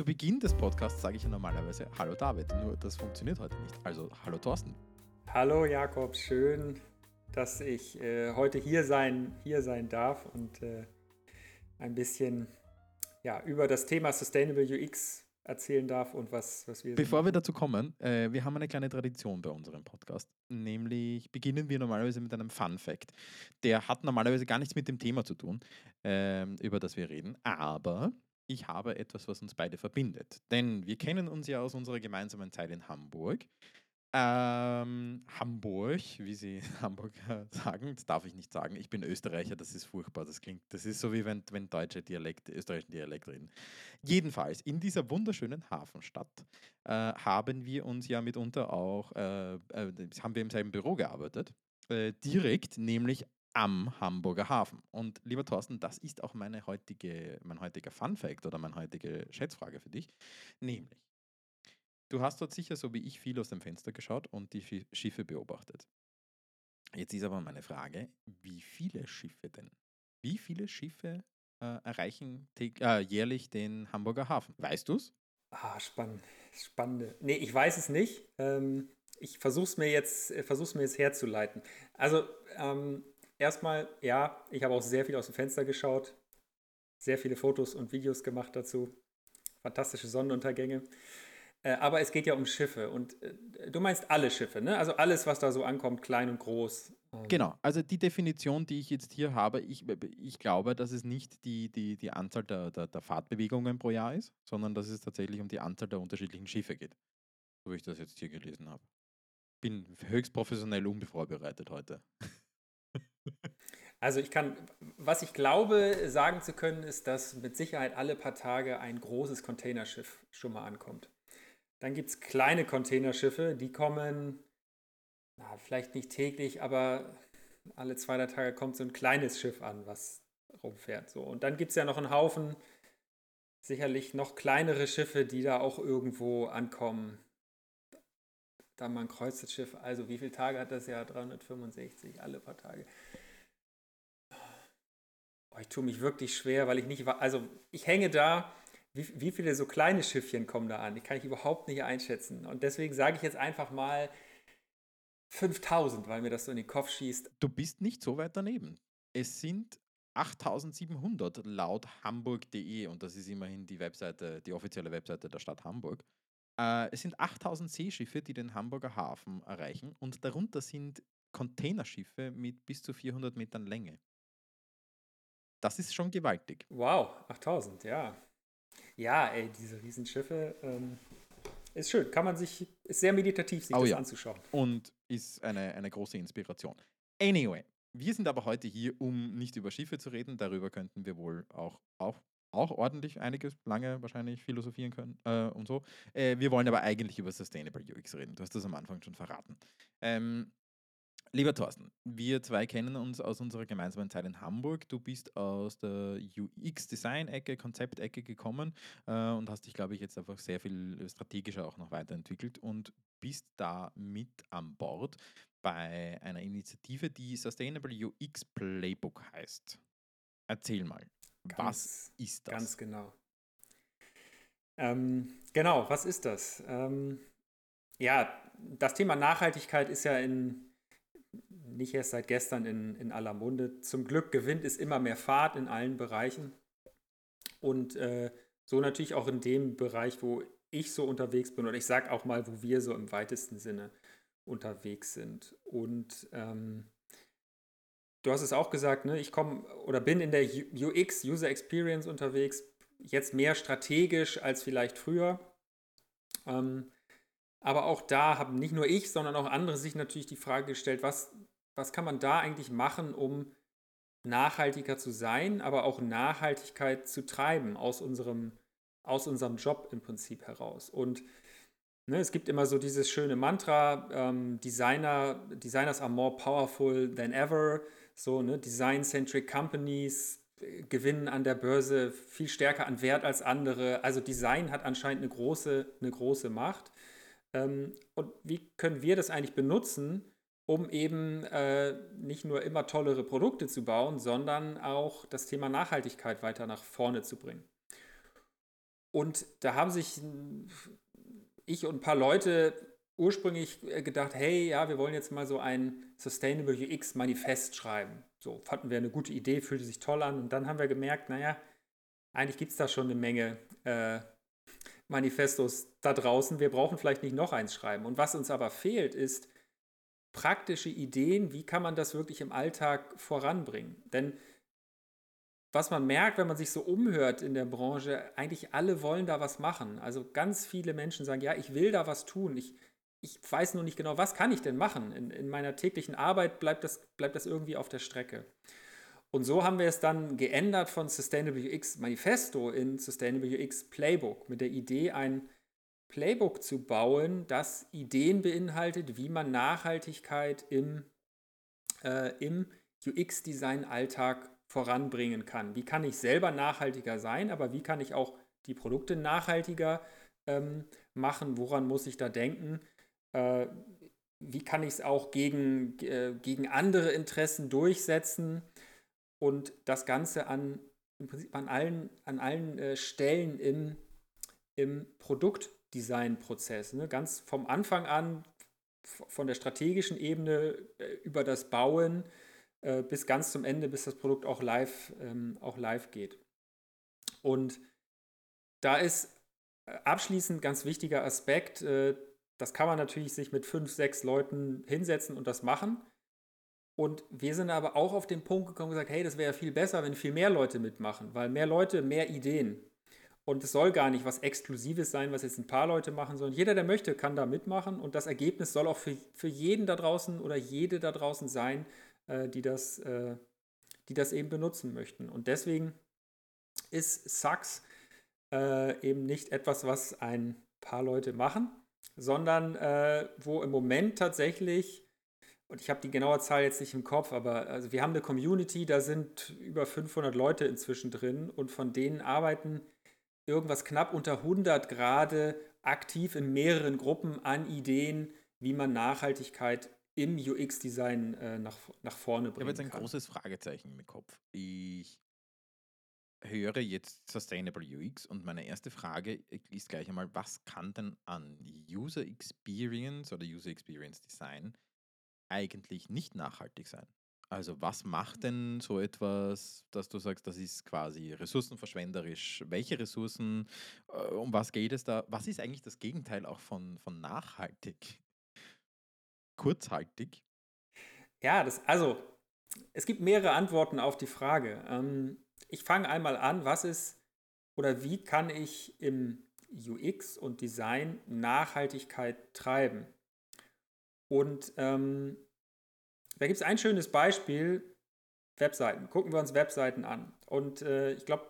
Zu Beginn des Podcasts sage ich ja normalerweise Hallo David, nur das funktioniert heute nicht. Also Hallo Thorsten. Hallo Jakob, schön, dass ich äh, heute hier sein, hier sein darf und äh, ein bisschen ja, über das Thema Sustainable UX erzählen darf und was, was wir. Bevor wir dazu kommen, äh, wir haben eine kleine Tradition bei unserem Podcast. Nämlich beginnen wir normalerweise mit einem Fun Fact. Der hat normalerweise gar nichts mit dem Thema zu tun, äh, über das wir reden. Aber ich habe etwas, was uns beide verbindet. Denn wir kennen uns ja aus unserer gemeinsamen Zeit in Hamburg. Ähm, Hamburg, wie sie Hamburger sagen, das darf ich nicht sagen. Ich bin Österreicher, das ist furchtbar. Das klingt, das ist so wie wenn, wenn deutsche Dialekt, österreichischen Dialekt reden. Jedenfalls, in dieser wunderschönen Hafenstadt äh, haben wir uns ja mitunter auch, äh, äh, haben wir im selben Büro gearbeitet. Äh, direkt, nämlich am Hamburger Hafen. Und lieber Thorsten, das ist auch meine heutige, mein heutiger Fun Fact oder meine heutige Schätzfrage für dich. Nämlich, Du hast dort sicher, so wie ich, viel aus dem Fenster geschaut und die Schiffe beobachtet. Jetzt ist aber meine Frage, wie viele Schiffe denn? Wie viele Schiffe äh, erreichen äh, jährlich den Hamburger Hafen? Weißt du es? Ah, spannend. Spannende. Nee, ich weiß es nicht. Ähm, ich versuche es mir, mir jetzt herzuleiten. Also, ähm, erstmal, ja, ich habe auch sehr viel aus dem Fenster geschaut, sehr viele Fotos und Videos gemacht dazu. Fantastische Sonnenuntergänge. Äh, aber es geht ja um Schiffe und äh, du meinst alle Schiffe, ne? Also alles, was da so ankommt, klein und groß. Ähm. Genau, also die Definition, die ich jetzt hier habe, ich, ich glaube, dass es nicht die, die, die Anzahl der, der, der Fahrtbewegungen pro Jahr ist, sondern dass es tatsächlich um die Anzahl der unterschiedlichen Schiffe geht. So wie ich das jetzt hier gelesen habe. Bin höchst professionell unbevorbereitet heute. Also ich kann, was ich glaube sagen zu können, ist, dass mit Sicherheit alle paar Tage ein großes Containerschiff schon mal ankommt. Dann gibt es kleine Containerschiffe, die kommen, na, vielleicht nicht täglich, aber alle zwei, drei Tage kommt so ein kleines Schiff an, was rumfährt. So. Und dann gibt es ja noch einen Haufen, sicherlich noch kleinere Schiffe, die da auch irgendwo ankommen. Dann mal ein Kreuzfahrtschiff. Also wie viele Tage hat das Jahr? 365, alle paar Tage. Oh, ich tue mich wirklich schwer, weil ich nicht, also ich hänge da wie, wie viele so kleine Schiffchen kommen da an? Die kann ich überhaupt nicht einschätzen. Und deswegen sage ich jetzt einfach mal 5000, weil mir das so in den Kopf schießt. Du bist nicht so weit daneben. Es sind 8700 laut hamburg.de und das ist immerhin die Webseite, die offizielle Webseite der Stadt Hamburg. Äh, es sind 8000 Seeschiffe, die den Hamburger Hafen erreichen und darunter sind Containerschiffe mit bis zu 400 Metern Länge. Das ist schon gewaltig. Wow, 8000, ja. Ja, ey, diese Riesenschiffe ähm, ist schön. Kann man sich, ist sehr meditativ, sich oh, das ja. anzuschauen. Und ist eine, eine große Inspiration. Anyway, wir sind aber heute hier, um nicht über Schiffe zu reden. Darüber könnten wir wohl auch, auch, auch ordentlich einiges lange wahrscheinlich philosophieren können äh, und so. Äh, wir wollen aber eigentlich über Sustainable UX reden. Du hast das am Anfang schon verraten. Ähm, Lieber Thorsten, wir zwei kennen uns aus unserer gemeinsamen Zeit in Hamburg. Du bist aus der UX-Design-Ecke, Konzeptecke gekommen äh, und hast dich, glaube ich, jetzt einfach sehr viel strategischer auch noch weiterentwickelt und bist da mit an Bord bei einer Initiative, die Sustainable UX Playbook heißt. Erzähl mal, ganz, was ist das? Ganz genau. Ähm, genau, was ist das? Ähm, ja, das Thema Nachhaltigkeit ist ja in nicht erst seit gestern in, in aller Munde. Zum Glück gewinnt es immer mehr Fahrt in allen Bereichen. Und äh, so natürlich auch in dem Bereich, wo ich so unterwegs bin, oder ich sage auch mal, wo wir so im weitesten Sinne unterwegs sind. Und ähm, du hast es auch gesagt, ne? ich komme oder bin in der UX, User Experience unterwegs, jetzt mehr strategisch als vielleicht früher. Ähm, aber auch da haben nicht nur ich, sondern auch andere sich natürlich die Frage gestellt, was was kann man da eigentlich machen, um nachhaltiger zu sein, aber auch Nachhaltigkeit zu treiben aus unserem, aus unserem Job im Prinzip heraus. Und ne, es gibt immer so dieses schöne Mantra, ähm, Designer, Designers are more powerful than ever. So, ne, Design-centric Companies äh, gewinnen an der Börse viel stärker an Wert als andere. Also Design hat anscheinend eine große, eine große Macht. Ähm, und wie können wir das eigentlich benutzen, um eben äh, nicht nur immer tollere Produkte zu bauen, sondern auch das Thema Nachhaltigkeit weiter nach vorne zu bringen. Und da haben sich ich und ein paar Leute ursprünglich äh, gedacht, hey, ja, wir wollen jetzt mal so ein Sustainable UX Manifest schreiben. So fanden wir eine gute Idee, fühlte sich toll an. Und dann haben wir gemerkt, naja, eigentlich gibt es da schon eine Menge äh, Manifestos da draußen. Wir brauchen vielleicht nicht noch eins schreiben. Und was uns aber fehlt, ist praktische Ideen, wie kann man das wirklich im Alltag voranbringen. Denn was man merkt, wenn man sich so umhört in der Branche, eigentlich alle wollen da was machen. Also ganz viele Menschen sagen, ja, ich will da was tun. Ich, ich weiß nur nicht genau, was kann ich denn machen. In, in meiner täglichen Arbeit bleibt das, bleibt das irgendwie auf der Strecke. Und so haben wir es dann geändert von Sustainable UX Manifesto in Sustainable UX Playbook mit der Idee, ein Playbook zu bauen, das Ideen beinhaltet, wie man Nachhaltigkeit im, äh, im UX-Design-Alltag voranbringen kann. Wie kann ich selber nachhaltiger sein, aber wie kann ich auch die Produkte nachhaltiger ähm, machen? Woran muss ich da denken? Äh, wie kann ich es auch gegen, äh, gegen andere Interessen durchsetzen und das Ganze an, im Prinzip an allen, an allen äh, Stellen im, im Produktdesign-Prozess. Ne? Ganz vom Anfang an, von der strategischen Ebene äh, über das Bauen, äh, bis ganz zum Ende, bis das Produkt auch live, ähm, auch live geht. Und da ist äh, abschließend ganz wichtiger Aspekt, das kann man natürlich sich mit fünf, sechs Leuten hinsetzen und das machen. Und wir sind aber auch auf den Punkt gekommen und gesagt, hey, das wäre ja viel besser, wenn viel mehr Leute mitmachen, weil mehr Leute, mehr Ideen. Und es soll gar nicht was Exklusives sein, was jetzt ein paar Leute machen, sondern jeder, der möchte, kann da mitmachen. Und das Ergebnis soll auch für, für jeden da draußen oder jede da draußen sein, äh, die, das, äh, die das eben benutzen möchten. Und deswegen ist Sachs äh, eben nicht etwas, was ein paar Leute machen, sondern äh, wo im Moment tatsächlich, und ich habe die genaue Zahl jetzt nicht im Kopf, aber also wir haben eine Community, da sind über 500 Leute inzwischen drin und von denen arbeiten irgendwas knapp unter 100 gerade aktiv in mehreren Gruppen an Ideen, wie man Nachhaltigkeit im UX-Design äh, nach, nach vorne bringen Ich habe jetzt ein kann. großes Fragezeichen im Kopf. Ich höre jetzt Sustainable UX und meine erste Frage ist gleich einmal, was kann denn an User Experience oder User Experience Design eigentlich nicht nachhaltig sein? Also was macht denn so etwas, dass du sagst, das ist quasi ressourcenverschwenderisch? Welche Ressourcen, äh, um was geht es da? Was ist eigentlich das Gegenteil auch von, von nachhaltig? kurzhaltig? Ja, das, also, es gibt mehrere Antworten auf die Frage. Ähm, ich fange einmal an, was ist oder wie kann ich im UX und Design Nachhaltigkeit treiben? Und ähm, da gibt es ein schönes Beispiel, Webseiten. Gucken wir uns Webseiten an. Und äh, ich glaube,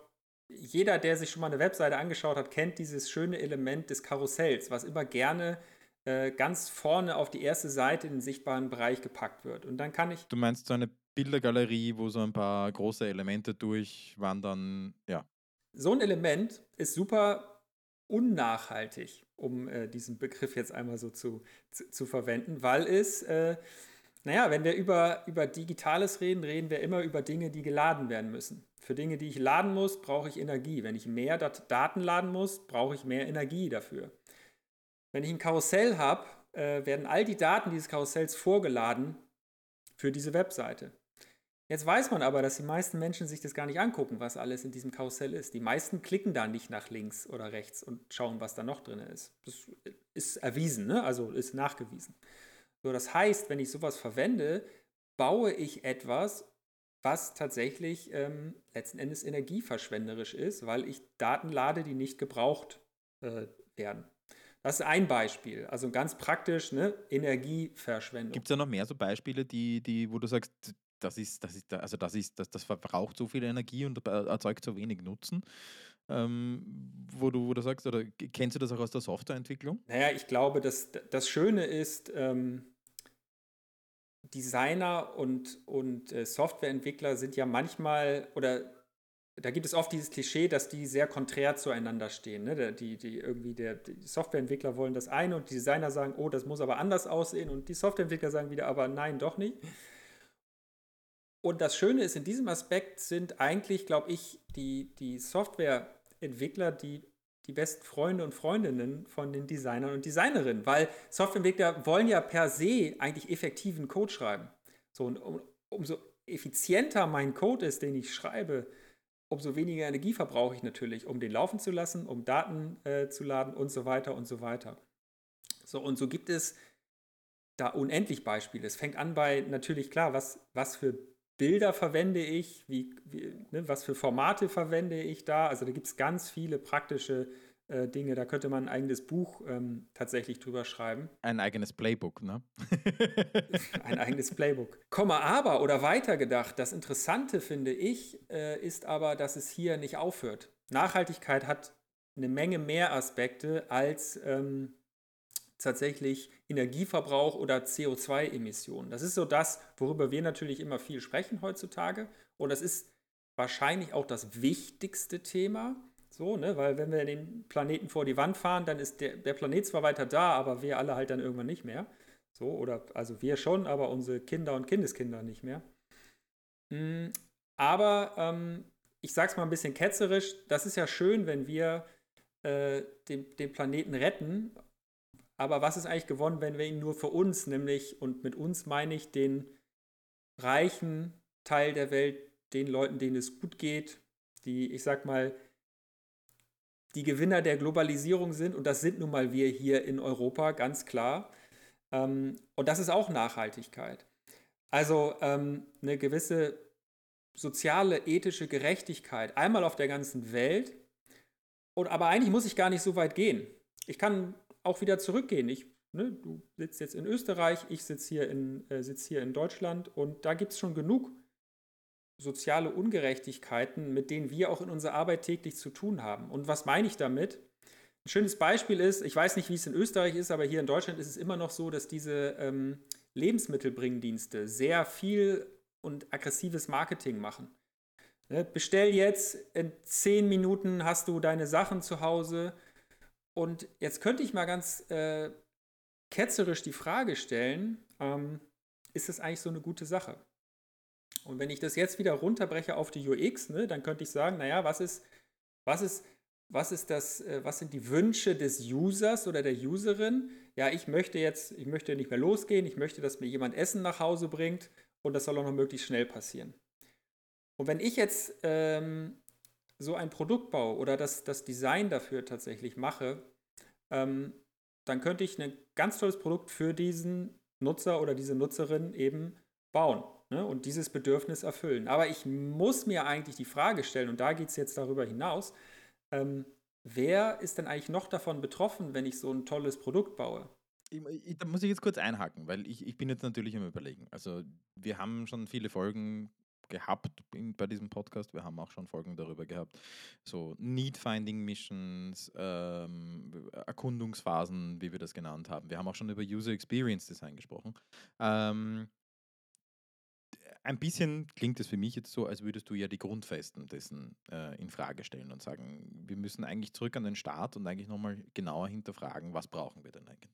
jeder, der sich schon mal eine Webseite angeschaut hat, kennt dieses schöne Element des Karussells, was immer gerne äh, ganz vorne auf die erste Seite in den sichtbaren Bereich gepackt wird. Und dann kann ich. Du meinst so eine Bildergalerie, wo so ein paar große Elemente durchwandern, ja. So ein Element ist super unnachhaltig, um äh, diesen Begriff jetzt einmal so zu, zu, zu verwenden, weil es, äh, naja, wenn wir über, über Digitales reden, reden wir immer über Dinge, die geladen werden müssen. Für Dinge, die ich laden muss, brauche ich Energie. Wenn ich mehr Dat Daten laden muss, brauche ich mehr Energie dafür. Wenn ich ein Karussell habe, äh, werden all die Daten dieses Karussells vorgeladen für diese Webseite. Jetzt weiß man aber, dass die meisten Menschen sich das gar nicht angucken, was alles in diesem Karussell ist. Die meisten klicken da nicht nach links oder rechts und schauen, was da noch drin ist. Das ist erwiesen, ne? also ist nachgewiesen. So, das heißt, wenn ich sowas verwende, baue ich etwas, was tatsächlich ähm, letzten Endes energieverschwenderisch ist, weil ich Daten lade, die nicht gebraucht äh, werden. Das ist ein Beispiel. Also ganz praktisch, ne? Energieverschwendung. Gibt es da noch mehr so Beispiele, die, die, wo du sagst, das ist, das ist, also das ist, das, das verbraucht so viel Energie und erzeugt so wenig Nutzen? Ähm, wo, du, wo du sagst, oder kennst du das auch aus der Softwareentwicklung? Naja, ich glaube, dass das Schöne ist, ähm, Designer und, und äh, Softwareentwickler sind ja manchmal oder da gibt es oft dieses Klischee, dass die sehr konträr zueinander stehen. Ne? Die, die irgendwie der, die Softwareentwickler wollen das eine und die Designer sagen, oh, das muss aber anders aussehen und die Softwareentwickler sagen wieder, aber nein, doch nicht. Und das Schöne ist, in diesem Aspekt sind eigentlich, glaube ich, die, die Softwareentwickler die die besten Freunde und Freundinnen von den Designern und Designerinnen, weil Softwareentwickler wollen ja per se eigentlich effektiven Code schreiben. So, und um, umso effizienter mein Code ist, den ich schreibe, umso weniger Energie verbrauche ich natürlich, um den laufen zu lassen, um Daten äh, zu laden und so weiter und so weiter. So, und so gibt es da unendlich Beispiele. Es fängt an bei natürlich klar, was, was für Bilder verwende ich, wie, wie ne, was für Formate verwende ich da. Also da gibt es ganz viele praktische äh, Dinge. Da könnte man ein eigenes Buch ähm, tatsächlich drüber schreiben. Ein eigenes Playbook, ne? ein eigenes Playbook. Komma aber oder weitergedacht, das Interessante finde ich, äh, ist aber, dass es hier nicht aufhört. Nachhaltigkeit hat eine Menge mehr Aspekte als ähm, tatsächlich Energieverbrauch oder CO2-Emissionen. Das ist so das, worüber wir natürlich immer viel sprechen heutzutage. Und das ist wahrscheinlich auch das wichtigste Thema. So, ne? Weil wenn wir den Planeten vor die Wand fahren, dann ist der, der Planet zwar weiter da, aber wir alle halt dann irgendwann nicht mehr. So, oder also wir schon, aber unsere Kinder und Kindeskinder nicht mehr. Mhm, aber ähm, ich sag's mal ein bisschen ketzerisch, das ist ja schön, wenn wir äh, den, den Planeten retten aber was ist eigentlich gewonnen, wenn wir ihn nur für uns, nämlich, und mit uns meine ich den reichen Teil der Welt, den Leuten, denen es gut geht, die, ich sag mal, die Gewinner der Globalisierung sind, und das sind nun mal wir hier in Europa, ganz klar. Ähm, und das ist auch Nachhaltigkeit. Also ähm, eine gewisse soziale, ethische Gerechtigkeit, einmal auf der ganzen Welt. Und, aber eigentlich muss ich gar nicht so weit gehen. Ich kann auch wieder zurückgehen. Ich, ne, du sitzt jetzt in Österreich, ich sitze hier, in, äh, sitz hier in Deutschland und da gibt es schon genug soziale Ungerechtigkeiten, mit denen wir auch in unserer Arbeit täglich zu tun haben. Und was meine ich damit? Ein schönes Beispiel ist, ich weiß nicht, wie es in Österreich ist, aber hier in Deutschland ist es immer noch so, dass diese ähm, Lebensmittelbringdienste sehr viel und aggressives Marketing machen. Ne, bestell jetzt, in zehn Minuten hast du deine Sachen zu Hause, und jetzt könnte ich mal ganz äh, ketzerisch die Frage stellen, ähm, ist das eigentlich so eine gute Sache? Und wenn ich das jetzt wieder runterbreche auf die UX, ne, dann könnte ich sagen, naja, was ist, was ist, was ist das, äh, was sind die Wünsche des Users oder der Userin? Ja, ich möchte jetzt, ich möchte nicht mehr losgehen, ich möchte, dass mir jemand Essen nach Hause bringt und das soll auch noch möglichst schnell passieren. Und wenn ich jetzt ähm, so ein Produkt baue oder das, das Design dafür tatsächlich mache, ähm, dann könnte ich ein ganz tolles Produkt für diesen Nutzer oder diese Nutzerin eben bauen ne, und dieses Bedürfnis erfüllen. Aber ich muss mir eigentlich die Frage stellen, und da geht es jetzt darüber hinaus, ähm, wer ist denn eigentlich noch davon betroffen, wenn ich so ein tolles Produkt baue? da muss ich jetzt kurz einhaken, weil ich, ich bin jetzt natürlich im Überlegen. Also wir haben schon viele Folgen gehabt in, bei diesem Podcast. Wir haben auch schon Folgen darüber gehabt. So Need-Finding-Missions, ähm, Erkundungsphasen, wie wir das genannt haben. Wir haben auch schon über User Experience Design gesprochen. Ähm, ein bisschen klingt es für mich jetzt so, als würdest du ja die Grundfesten dessen äh, in Frage stellen und sagen, wir müssen eigentlich zurück an den Start und eigentlich nochmal genauer hinterfragen, was brauchen wir denn eigentlich?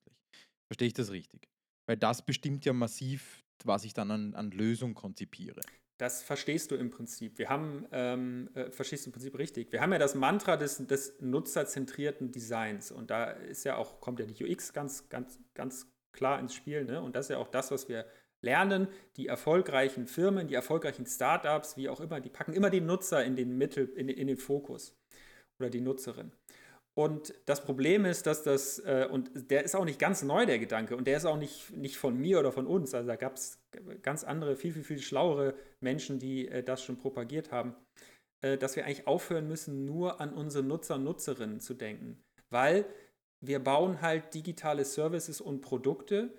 Verstehe ich das richtig? Weil das bestimmt ja massiv, was ich dann an, an Lösung konzipiere. Das verstehst du im Prinzip. Wir haben, ähm, äh, verstehst du im Prinzip richtig. Wir haben ja das Mantra des, des nutzerzentrierten Designs und da ist ja auch, kommt ja die UX ganz, ganz, ganz klar ins Spiel. Ne? Und das ist ja auch das, was wir lernen. Die erfolgreichen Firmen, die erfolgreichen Startups, wie auch immer, die packen immer den Nutzer in den Mittel, in, in den Fokus oder die Nutzerin. Und das Problem ist, dass das, äh, und der ist auch nicht ganz neu, der Gedanke, und der ist auch nicht, nicht von mir oder von uns. Also da gab es ganz andere, viel, viel, viel schlauere Menschen, die äh, das schon propagiert haben, äh, dass wir eigentlich aufhören müssen, nur an unsere Nutzer und Nutzerinnen zu denken. Weil wir bauen halt digitale Services und Produkte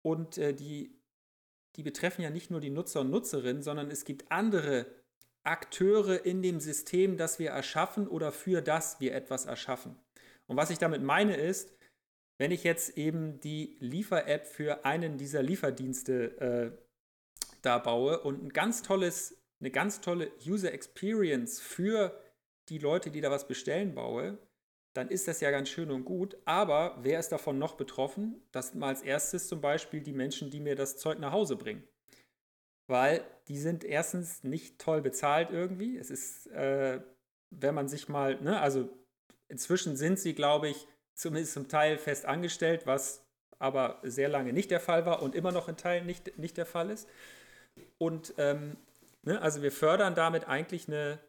und äh, die, die betreffen ja nicht nur die Nutzer und Nutzerinnen, sondern es gibt andere Akteure in dem System, das wir erschaffen oder für das wir etwas erschaffen. Und was ich damit meine ist, wenn ich jetzt eben die Liefer-App für einen dieser Lieferdienste äh, da baue und ein ganz tolles, eine ganz tolle User Experience für die Leute, die da was bestellen, baue, dann ist das ja ganz schön und gut. Aber wer ist davon noch betroffen? Das sind mal als erstes zum Beispiel die Menschen, die mir das Zeug nach Hause bringen weil die sind erstens nicht toll bezahlt irgendwie. Es ist, äh, wenn man sich mal, ne, also inzwischen sind sie, glaube ich, zumindest zum Teil fest angestellt, was aber sehr lange nicht der Fall war und immer noch in Teilen nicht, nicht der Fall ist. Und ähm, ne, also wir fördern damit eigentlich eine,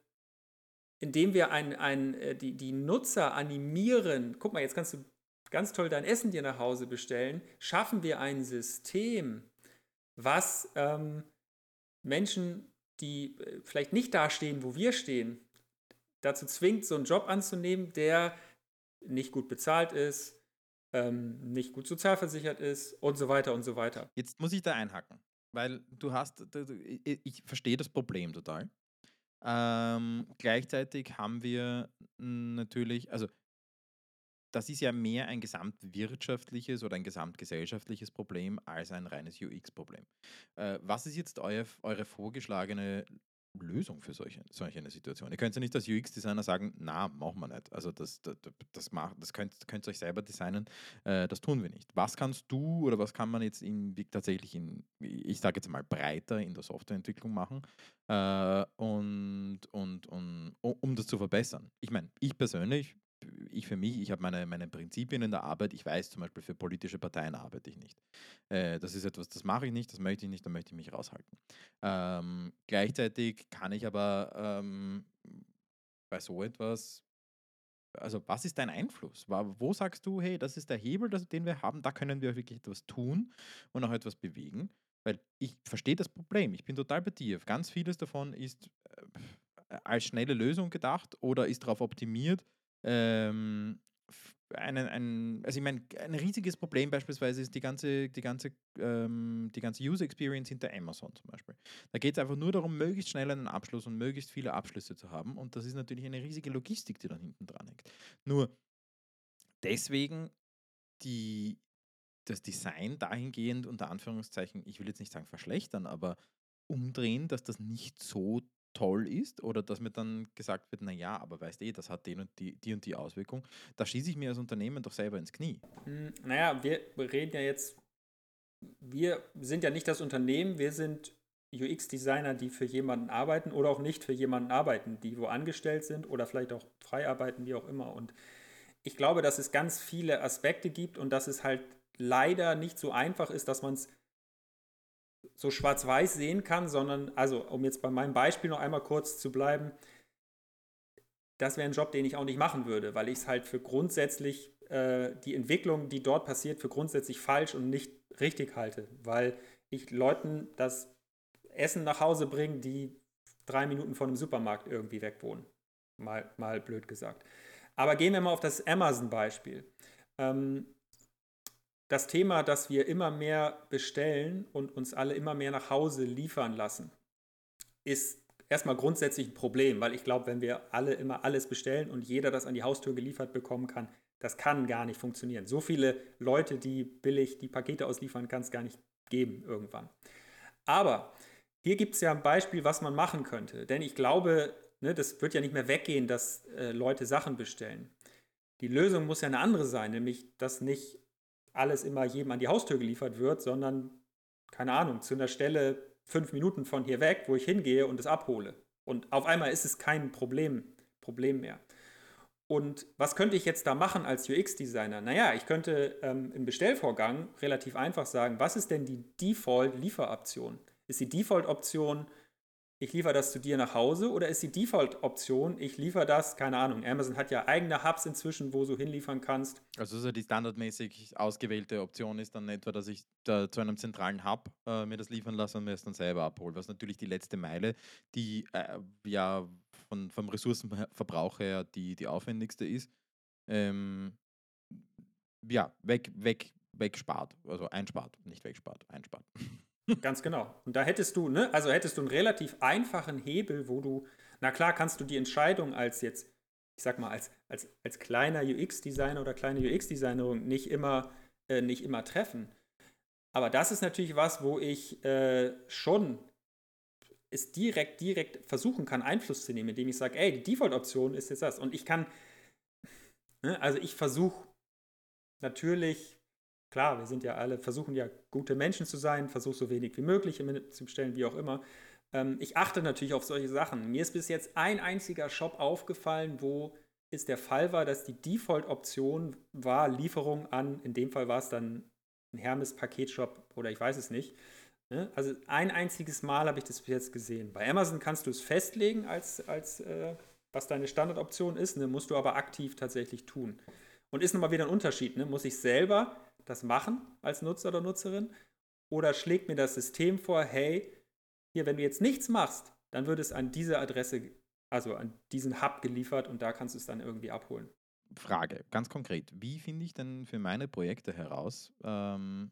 indem wir ein, ein, äh, die, die Nutzer animieren, guck mal, jetzt kannst du ganz toll dein Essen dir nach Hause bestellen, schaffen wir ein System, was ähm, Menschen, die äh, vielleicht nicht da stehen, wo wir stehen, dazu zwingt, so einen Job anzunehmen, der nicht gut bezahlt ist, ähm, nicht gut sozialversichert ist und so weiter und so weiter. Jetzt muss ich da einhacken, weil du hast, ich verstehe das Problem total. Ähm, gleichzeitig haben wir natürlich, also das ist ja mehr ein gesamtwirtschaftliches oder ein gesamtgesellschaftliches Problem als ein reines UX-Problem. Äh, was ist jetzt euer, eure vorgeschlagene Lösung für solche, solche eine Situation. Ihr könnt ja nicht als UX-Designer sagen, na, machen wir nicht. Also das, das, das, das könnt, könnt ihr euch selber designen, äh, das tun wir nicht. Was kannst du oder was kann man jetzt in, tatsächlich in, ich sage jetzt mal, breiter in der Softwareentwicklung machen äh, und, und, und um das zu verbessern? Ich meine, ich persönlich ich für mich, ich habe meine, meine Prinzipien in der Arbeit. Ich weiß zum Beispiel, für politische Parteien arbeite ich nicht. Äh, das ist etwas, das mache ich nicht, das möchte ich nicht, da möchte ich mich raushalten. Ähm, gleichzeitig kann ich aber ähm, bei so etwas, also was ist dein Einfluss? Wo sagst du, hey, das ist der Hebel, den wir haben, da können wir wirklich etwas tun und auch etwas bewegen? Weil ich verstehe das Problem, ich bin total bei dir. Ganz vieles davon ist äh, als schnelle Lösung gedacht oder ist darauf optimiert, ähm, einen, ein, also ich meine, ein riesiges Problem beispielsweise ist die ganze, die ganze, ähm, die ganze User Experience hinter Amazon zum Beispiel. Da geht es einfach nur darum, möglichst schnell einen Abschluss und möglichst viele Abschlüsse zu haben. Und das ist natürlich eine riesige Logistik, die da hinten dran hängt. Nur deswegen die, das Design dahingehend unter Anführungszeichen, ich will jetzt nicht sagen verschlechtern, aber umdrehen, dass das nicht so toll ist oder dass mir dann gesagt wird, naja, aber weißt du eh, das hat den und die, die und die Auswirkung, da schieße ich mir als Unternehmen doch selber ins Knie. Hm, naja, wir reden ja jetzt, wir sind ja nicht das Unternehmen, wir sind UX-Designer, die für jemanden arbeiten oder auch nicht für jemanden arbeiten, die wo angestellt sind oder vielleicht auch frei arbeiten, wie auch immer. Und ich glaube, dass es ganz viele Aspekte gibt und dass es halt leider nicht so einfach ist, dass man es so schwarz-weiß sehen kann, sondern, also um jetzt bei meinem Beispiel noch einmal kurz zu bleiben, das wäre ein Job, den ich auch nicht machen würde, weil ich es halt für grundsätzlich äh, die Entwicklung, die dort passiert, für grundsätzlich falsch und nicht richtig halte, weil ich Leuten das Essen nach Hause bringe, die drei Minuten von einem Supermarkt irgendwie wegwohnen. Mal, mal blöd gesagt. Aber gehen wir mal auf das Amazon-Beispiel. Ähm, das Thema, dass wir immer mehr bestellen und uns alle immer mehr nach Hause liefern lassen, ist erstmal grundsätzlich ein Problem, weil ich glaube, wenn wir alle immer alles bestellen und jeder das an die Haustür geliefert bekommen kann, das kann gar nicht funktionieren. So viele Leute, die billig die Pakete ausliefern, kann es gar nicht geben irgendwann. Aber hier gibt es ja ein Beispiel, was man machen könnte. Denn ich glaube, ne, das wird ja nicht mehr weggehen, dass äh, Leute Sachen bestellen. Die Lösung muss ja eine andere sein, nämlich dass nicht alles immer jedem an die Haustür geliefert wird, sondern, keine Ahnung, zu einer Stelle fünf Minuten von hier weg, wo ich hingehe und es abhole. Und auf einmal ist es kein Problem, Problem mehr. Und was könnte ich jetzt da machen als UX-Designer? Naja, ich könnte ähm, im Bestellvorgang relativ einfach sagen, was ist denn die Default-Lieferoption? Ist die Default-Option ich liefere das zu dir nach Hause oder ist die Default-Option, ich liefere das, keine Ahnung, Amazon hat ja eigene Hubs inzwischen, wo du hinliefern kannst. Also so die standardmäßig ausgewählte Option ist dann etwa, dass ich da zu einem zentralen Hub äh, mir das liefern lasse und mir es dann selber abhole, was natürlich die letzte Meile, die äh, ja von, vom Ressourcenverbrauch her die, die aufwendigste ist, ähm, ja, weg, weg, wegspart, also einspart, nicht wegspart, einspart. Ganz genau. Und da hättest du, ne, also hättest du einen relativ einfachen Hebel, wo du, na klar, kannst du die Entscheidung als jetzt, ich sag mal, als, als, als kleiner UX-Designer oder kleine UX-Designerin nicht immer, äh, nicht immer treffen. Aber das ist natürlich was, wo ich äh, schon es direkt, direkt versuchen kann, Einfluss zu nehmen, indem ich sage, ey, die Default-Option ist jetzt das. Und ich kann, ne, also ich versuche natürlich klar, wir sind ja alle, versuchen ja gute Menschen zu sein, versuche so wenig wie möglich zu bestellen, wie auch immer. Ähm, ich achte natürlich auf solche Sachen. Mir ist bis jetzt ein einziger Shop aufgefallen, wo ist der Fall war, dass die Default-Option war Lieferung an, in dem Fall war es dann ein Hermes-Paketshop oder ich weiß es nicht. Ne? Also ein einziges Mal habe ich das bis jetzt gesehen. Bei Amazon kannst du es festlegen, als, als äh, was deine Standardoption ist, ne? musst du aber aktiv tatsächlich tun. Und ist nochmal wieder ein Unterschied. Ne? Muss ich selber das machen als Nutzer oder Nutzerin? Oder schlägt mir das System vor, hey, hier, wenn du jetzt nichts machst, dann wird es an diese Adresse, also an diesen Hub geliefert und da kannst du es dann irgendwie abholen. Frage, ganz konkret, wie finde ich denn für meine Projekte heraus, ähm,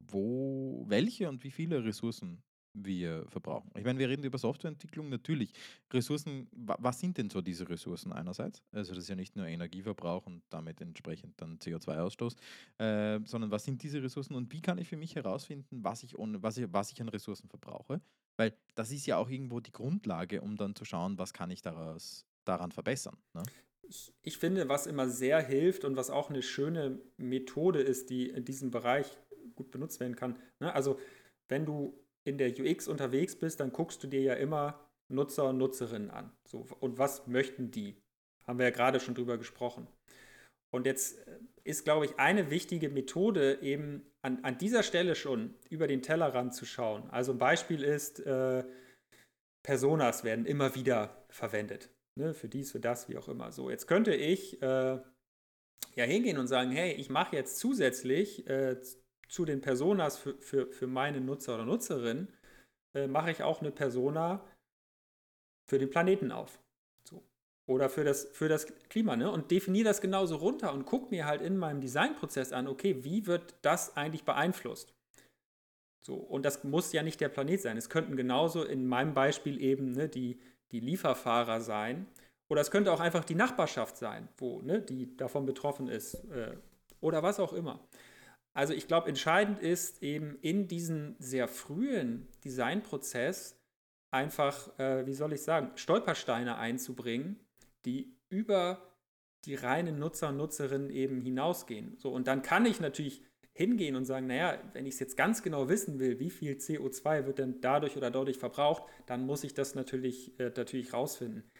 wo, welche und wie viele Ressourcen wir verbrauchen. Ich meine, wir reden über Softwareentwicklung, natürlich. Ressourcen, was sind denn so diese Ressourcen einerseits? Also das ist ja nicht nur Energieverbrauch und damit entsprechend dann CO2-Ausstoß, äh, sondern was sind diese Ressourcen und wie kann ich für mich herausfinden, was ich, was, ich, was ich an Ressourcen verbrauche? Weil das ist ja auch irgendwo die Grundlage, um dann zu schauen, was kann ich daraus, daran verbessern. Ne? Ich, ich finde, was immer sehr hilft und was auch eine schöne Methode ist, die in diesem Bereich gut benutzt werden kann. Ne? Also wenn du in der UX unterwegs bist, dann guckst du dir ja immer Nutzer und Nutzerinnen an. So, und was möchten die? Haben wir ja gerade schon drüber gesprochen. Und jetzt äh, ist, glaube ich, eine wichtige Methode eben an, an dieser Stelle schon über den Tellerrand zu schauen. Also ein Beispiel ist, äh, Personas werden immer wieder verwendet. Ne, für dies, für das, wie auch immer. So, jetzt könnte ich äh, ja hingehen und sagen, hey, ich mache jetzt zusätzlich äh, zu den Personas für, für, für meine Nutzer oder Nutzerin, äh, mache ich auch eine Persona für den Planeten auf. So. Oder für das, für das Klima. Ne? Und definiere das genauso runter und gucke mir halt in meinem Designprozess an, okay, wie wird das eigentlich beeinflusst? So, und das muss ja nicht der Planet sein. Es könnten genauso in meinem Beispiel eben ne, die, die Lieferfahrer sein. Oder es könnte auch einfach die Nachbarschaft sein, wo ne, die davon betroffen ist. Äh, oder was auch immer. Also ich glaube, entscheidend ist eben in diesen sehr frühen Designprozess einfach, äh, wie soll ich sagen, Stolpersteine einzubringen, die über die reinen Nutzer und Nutzerinnen eben hinausgehen. So, und dann kann ich natürlich hingehen und sagen, naja, wenn ich es jetzt ganz genau wissen will, wie viel CO2 wird denn dadurch oder dadurch verbraucht, dann muss ich das natürlich, äh, natürlich rausfinden.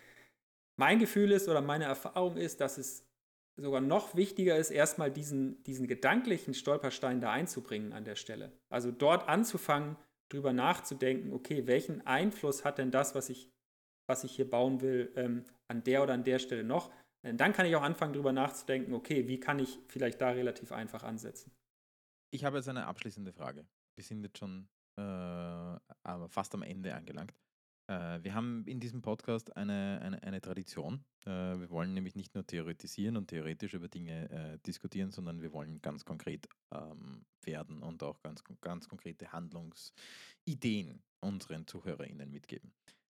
Mein Gefühl ist oder meine Erfahrung ist, dass es sogar noch wichtiger ist, erstmal diesen, diesen gedanklichen Stolperstein da einzubringen an der Stelle. Also dort anzufangen, drüber nachzudenken, okay, welchen Einfluss hat denn das, was ich, was ich hier bauen will, ähm, an der oder an der Stelle noch? Und dann kann ich auch anfangen, drüber nachzudenken, okay, wie kann ich vielleicht da relativ einfach ansetzen. Ich habe jetzt eine abschließende Frage. Wir sind jetzt schon äh, fast am Ende angelangt. Äh, wir haben in diesem Podcast eine, eine, eine Tradition. Äh, wir wollen nämlich nicht nur theoretisieren und theoretisch über Dinge äh, diskutieren, sondern wir wollen ganz konkret ähm, werden und auch ganz, ganz konkrete Handlungsideen unseren ZuhörerInnen mitgeben.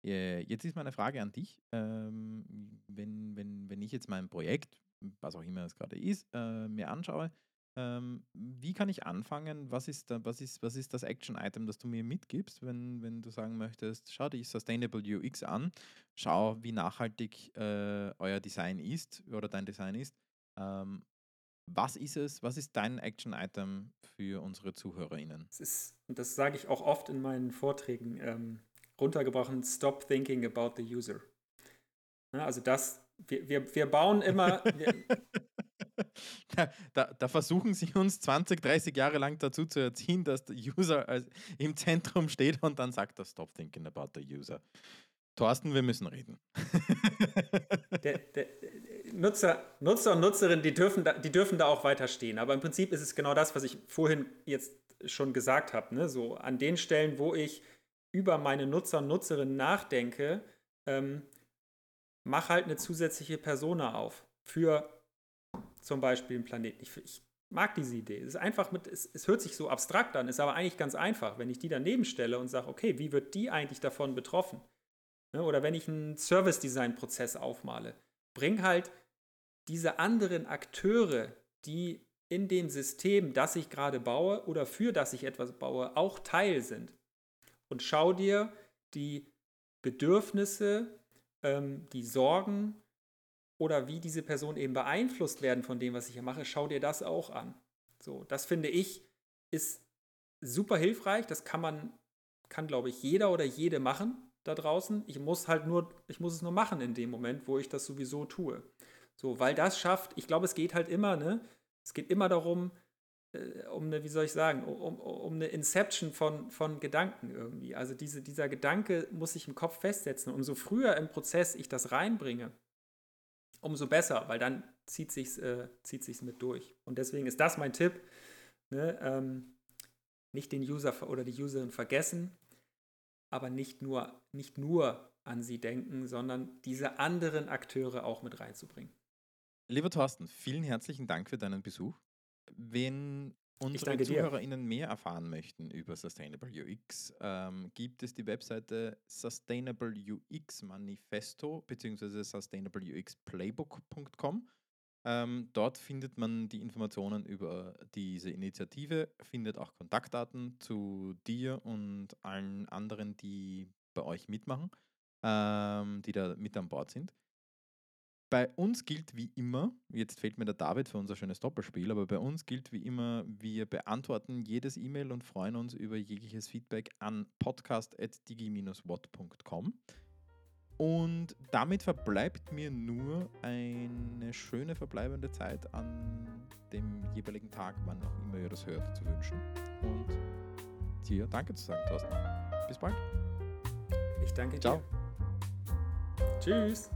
Jetzt ist meine Frage an dich. Ähm, wenn, wenn, wenn ich jetzt mein Projekt, was auch immer es gerade ist, mir anschaue, ähm, wie kann ich anfangen? Was ist, da, was ist, was ist das Action-Item, das du mir mitgibst, wenn, wenn du sagen möchtest, schau dir Sustainable UX an, schau, wie nachhaltig äh, euer Design ist oder dein Design ist. Ähm, was ist es, was ist dein Action-Item für unsere ZuhörerInnen? Das, ist, das sage ich auch oft in meinen Vorträgen, ähm, runtergebrochen, stop thinking about the user. Ja, also das, wir, wir, wir bauen immer, wir, da, da, versuchen sie uns 20, 30 Jahre lang dazu zu erziehen, dass der User im Zentrum steht und dann sagt er, stop thinking about the user. Thorsten, wir müssen reden. Der, der, Nutzer, Nutzer und Nutzerinnen, die dürfen, da, die dürfen da auch weiter stehen. Aber im Prinzip ist es genau das, was ich vorhin jetzt schon gesagt habe. Ne? So an den Stellen, wo ich über meine Nutzer und Nutzerinnen nachdenke, ähm, mach halt eine zusätzliche Persona auf für zum Beispiel einen Planeten. Ich, ich mag diese Idee. Es ist einfach mit, es, es, hört sich so abstrakt an, ist aber eigentlich ganz einfach, wenn ich die daneben stelle und sage, okay, wie wird die eigentlich davon betroffen? Ne? Oder wenn ich einen Service-Design-Prozess aufmale, bring halt diese anderen Akteure, die in dem System, das ich gerade baue oder für das ich etwas baue, auch Teil sind. Und schau dir die Bedürfnisse, ähm, die Sorgen oder wie diese Personen eben beeinflusst werden von dem, was ich hier mache, schau dir das auch an. So, das finde ich ist super hilfreich. Das kann man, kann glaube ich jeder oder jede machen. da draußen. Ich muss halt nur, ich muss es nur machen in dem Moment, wo ich das sowieso tue. So, weil das schafft, ich glaube, es geht halt immer, ne? Es geht immer darum, äh, um eine, wie soll ich sagen, um, um eine Inception von, von Gedanken irgendwie. Also diese, dieser Gedanke muss sich im Kopf festsetzen. Umso früher im Prozess ich das reinbringe, umso besser, weil dann zieht sich's, äh, zieht mit durch. Und deswegen ist das mein Tipp. Ne? Ähm, nicht den User oder die Userin vergessen, aber nicht nur, nicht nur an sie denken, sondern diese anderen Akteure auch mit reinzubringen. Lieber Thorsten, vielen herzlichen Dank für deinen Besuch. Wenn unsere ZuhörerInnen mehr erfahren möchten über Sustainable UX, ähm, gibt es die Webseite Sustainable UX Manifesto bzw. sustainableuxplaybook.com. Ähm, dort findet man die Informationen über diese Initiative, findet auch Kontaktdaten zu dir und allen anderen, die bei euch mitmachen, ähm, die da mit an Bord sind. Bei uns gilt wie immer, jetzt fehlt mir der David für unser schönes Doppelspiel, aber bei uns gilt wie immer, wir beantworten jedes E-Mail und freuen uns über jegliches Feedback an podcast.digi-watt.com. Und damit verbleibt mir nur eine schöne verbleibende Zeit an dem jeweiligen Tag, wann auch immer ihr das hört, zu wünschen. Und dir Danke zu sagen, Thorsten. Bis bald. Ich danke Ciao. dir. Tschüss.